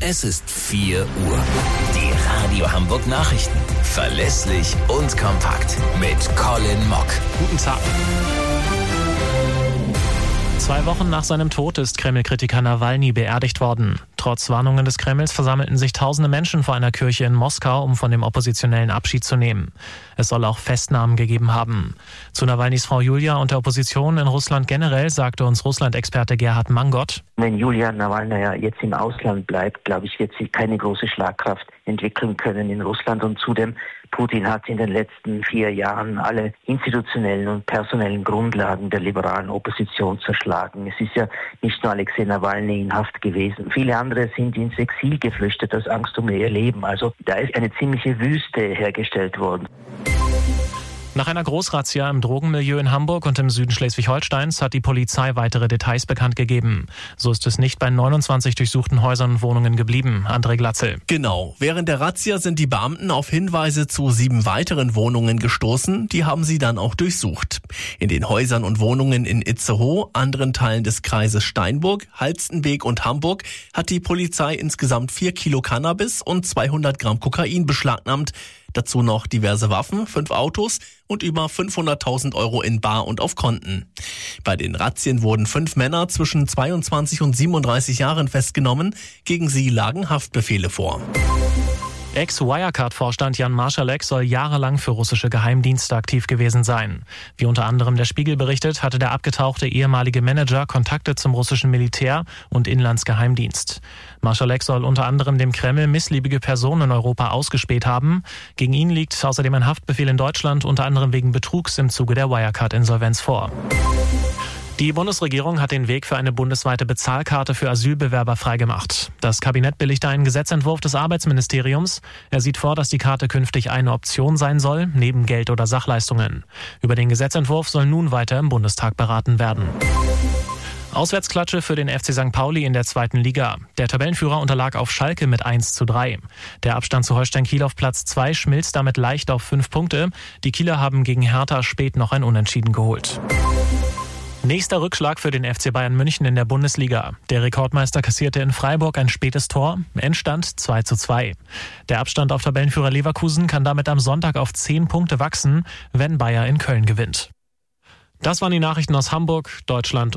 Es ist 4 Uhr. Die Radio Hamburg Nachrichten. Verlässlich und kompakt. Mit Colin Mock. Guten Tag. Zwei Wochen nach seinem Tod ist Kreml-Kritiker Nawalny beerdigt worden. Trotz Warnungen des Kremls versammelten sich tausende Menschen vor einer Kirche in Moskau, um von dem Oppositionellen Abschied zu nehmen. Es soll auch Festnahmen gegeben haben. Zu Nawalnys Frau Julia und der Opposition in Russland generell sagte uns Russland-Experte Gerhard Mangott. Wenn Julia Nawalny jetzt im Ausland bleibt, glaube ich, wird sie keine große Schlagkraft entwickeln können in Russland. Und zudem, Putin hat in den letzten vier Jahren alle institutionellen und personellen Grundlagen der liberalen Opposition zerschlagen. Es ist ja nicht nur Alexei Nawalny in Haft gewesen. Viele andere sind ins Exil geflüchtet aus Angst um ihr Leben. Also da ist eine ziemliche Wüste hergestellt worden. Nach einer Großrazzia im Drogenmilieu in Hamburg und im Süden Schleswig-Holsteins hat die Polizei weitere Details bekannt gegeben. So ist es nicht bei 29 durchsuchten Häusern und Wohnungen geblieben. André Glatzel. Genau. Während der Razzia sind die Beamten auf Hinweise zu sieben weiteren Wohnungen gestoßen. Die haben sie dann auch durchsucht. In den Häusern und Wohnungen in Itzehoe, anderen Teilen des Kreises Steinburg, Halstenweg und Hamburg hat die Polizei insgesamt vier Kilo Cannabis und 200 Gramm Kokain beschlagnahmt. Dazu noch diverse Waffen, fünf Autos und über 500.000 Euro in Bar und auf Konten. Bei den Razzien wurden fünf Männer zwischen 22 und 37 Jahren festgenommen. Gegen sie lagen Haftbefehle vor. Ex-Wirecard-Vorstand Jan Marschalek soll jahrelang für russische Geheimdienste aktiv gewesen sein. Wie unter anderem der Spiegel berichtet, hatte der abgetauchte ehemalige Manager Kontakte zum russischen Militär und Inlandsgeheimdienst. Marschalek soll unter anderem dem Kreml missliebige Personen in Europa ausgespäht haben. Gegen ihn liegt außerdem ein Haftbefehl in Deutschland, unter anderem wegen Betrugs im Zuge der Wirecard-Insolvenz vor. Die Bundesregierung hat den Weg für eine bundesweite Bezahlkarte für Asylbewerber freigemacht. Das Kabinett billigte einen Gesetzentwurf des Arbeitsministeriums. Er sieht vor, dass die Karte künftig eine Option sein soll, neben Geld oder Sachleistungen. Über den Gesetzentwurf soll nun weiter im Bundestag beraten werden. Auswärtsklatsche für den FC St. Pauli in der zweiten Liga. Der Tabellenführer unterlag auf Schalke mit 1 zu 3. Der Abstand zu Holstein Kiel auf Platz 2 schmilzt damit leicht auf 5 Punkte. Die Kieler haben gegen Hertha spät noch ein Unentschieden geholt. Nächster Rückschlag für den FC Bayern München in der Bundesliga. Der Rekordmeister kassierte in Freiburg ein spätes Tor. Endstand 2 zu 2. Der Abstand auf Tabellenführer Leverkusen kann damit am Sonntag auf 10 Punkte wachsen, wenn Bayer in Köln gewinnt. Das waren die Nachrichten aus Hamburg, Deutschland und